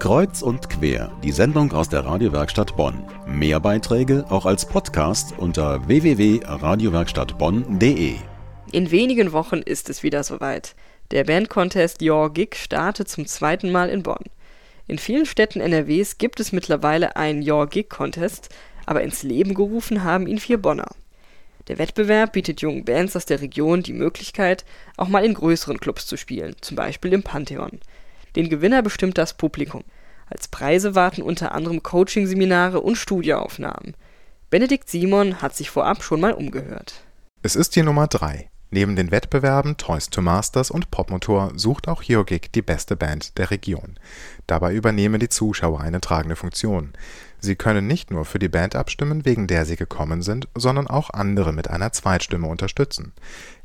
Kreuz und quer, die Sendung aus der Radiowerkstatt Bonn. Mehr Beiträge auch als Podcast unter www.radiowerkstattbonn.de. In wenigen Wochen ist es wieder soweit. Der Bandcontest Your Gig startet zum zweiten Mal in Bonn. In vielen Städten NRWs gibt es mittlerweile einen Your Gig Contest, aber ins Leben gerufen haben ihn vier Bonner. Der Wettbewerb bietet jungen Bands aus der Region die Möglichkeit, auch mal in größeren Clubs zu spielen, zum Beispiel im Pantheon. Den Gewinner bestimmt das Publikum. Als Preise warten unter anderem Coaching-Seminare und Studioaufnahmen. Benedikt Simon hat sich vorab schon mal umgehört. Es ist die Nummer 3. Neben den Wettbewerben Toys to Masters und Popmotor sucht auch Geogig die beste Band der Region. Dabei übernehmen die Zuschauer eine tragende Funktion. Sie können nicht nur für die Band abstimmen, wegen der sie gekommen sind, sondern auch andere mit einer Zweitstimme unterstützen.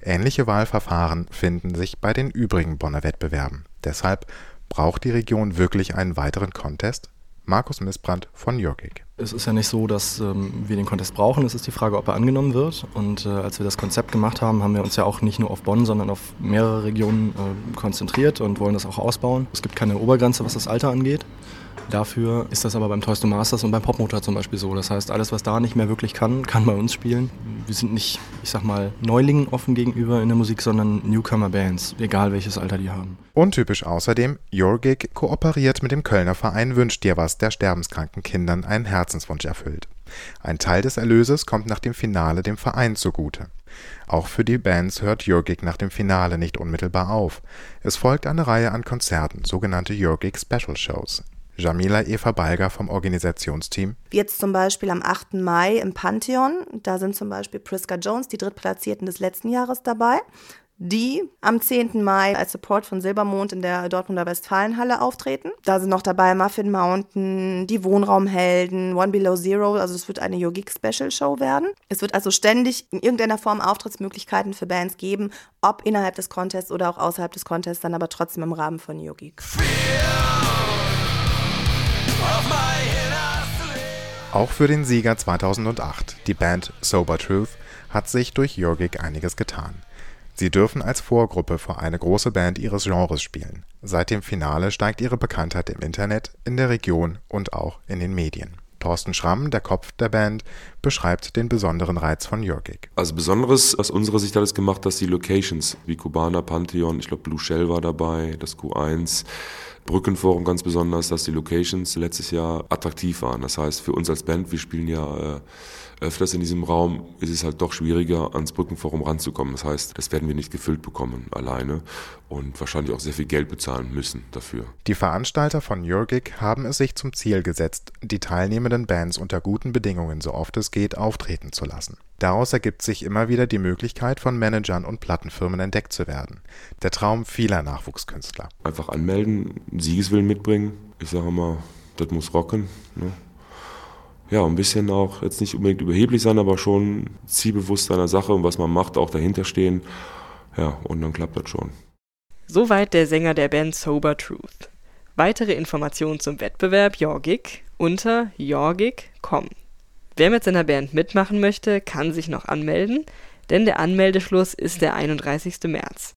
Ähnliche Wahlverfahren finden sich bei den übrigen Bonner Wettbewerben. Deshalb Braucht die Region wirklich einen weiteren Contest? Markus Missbrandt von Jörgig. Es ist ja nicht so, dass ähm, wir den Contest brauchen. Es ist die Frage, ob er angenommen wird. Und äh, als wir das Konzept gemacht haben, haben wir uns ja auch nicht nur auf Bonn, sondern auf mehrere Regionen äh, konzentriert und wollen das auch ausbauen. Es gibt keine Obergrenze, was das Alter angeht. Dafür ist das aber beim Toys to Masters und beim Popmotor zum Beispiel so. Das heißt, alles, was da nicht mehr wirklich kann, kann bei uns spielen. Wir sind nicht, ich sag mal, Neulingen offen gegenüber in der Musik, sondern Newcomer-Bands, egal welches Alter die haben. Untypisch außerdem, Your Gig kooperiert mit dem Kölner Verein Wünsch dir was, der sterbenskranken Kindern einen Herzenswunsch erfüllt. Ein Teil des Erlöses kommt nach dem Finale dem Verein zugute. Auch für die Bands hört Your Gig nach dem Finale nicht unmittelbar auf. Es folgt eine Reihe an Konzerten, sogenannte Your Gig Special Shows. Jamila Eva Balger vom Organisationsteam. Jetzt zum Beispiel am 8. Mai im Pantheon. Da sind zum Beispiel Priska Jones, die Drittplatzierten des letzten Jahres dabei die am 10. Mai als Support von Silbermond in der Dortmunder Westfalenhalle auftreten. Da sind noch dabei Muffin Mountain, die Wohnraumhelden, One Below Zero, also es wird eine Yogic Special Show werden. Es wird also ständig in irgendeiner Form Auftrittsmöglichkeiten für Bands geben, ob innerhalb des Contests oder auch außerhalb des Contests, dann aber trotzdem im Rahmen von Yogic. Auch für den Sieger 2008, die Band Sober Truth, hat sich durch Yogic einiges getan. Sie dürfen als Vorgruppe für eine große Band ihres Genres spielen. Seit dem Finale steigt ihre Bekanntheit im Internet, in der Region und auch in den Medien. Thorsten Schramm, der Kopf der Band, beschreibt den besonderen Reiz von Jörgig. Also Besonderes aus unserer Sicht hat es gemacht, dass die Locations wie Kubana, Pantheon, ich glaube Blue Shell war dabei, das Q1, Brückenforum ganz besonders, dass die Locations letztes Jahr attraktiv waren. Das heißt, für uns als Band, wir spielen ja äh, öfters in diesem Raum, ist es halt doch schwieriger, ans Brückenforum ranzukommen. Das heißt, das werden wir nicht gefüllt bekommen alleine und wahrscheinlich auch sehr viel Geld bezahlen müssen dafür. Die Veranstalter von Jurgig haben es sich zum Ziel gesetzt, die teilnehmenden Bands unter guten Bedingungen so oft es geht auftreten zu lassen. Daraus ergibt sich immer wieder die Möglichkeit, von Managern und Plattenfirmen entdeckt zu werden. Der Traum vieler Nachwuchskünstler. Einfach anmelden, Siegeswillen mitbringen. Ich sage mal, das muss rocken. Ne? ja, ein bisschen auch jetzt nicht unbedingt überheblich sein, aber schon zielbewusst seiner Sache und was man macht, auch dahinter stehen. Ja, und dann klappt das schon. Soweit der Sänger der Band Sober Truth. Weitere Informationen zum Wettbewerb Jorgig unter jorgig.com. Wer mit seiner Band mitmachen möchte, kann sich noch anmelden, denn der Anmeldeschluss ist der 31. März.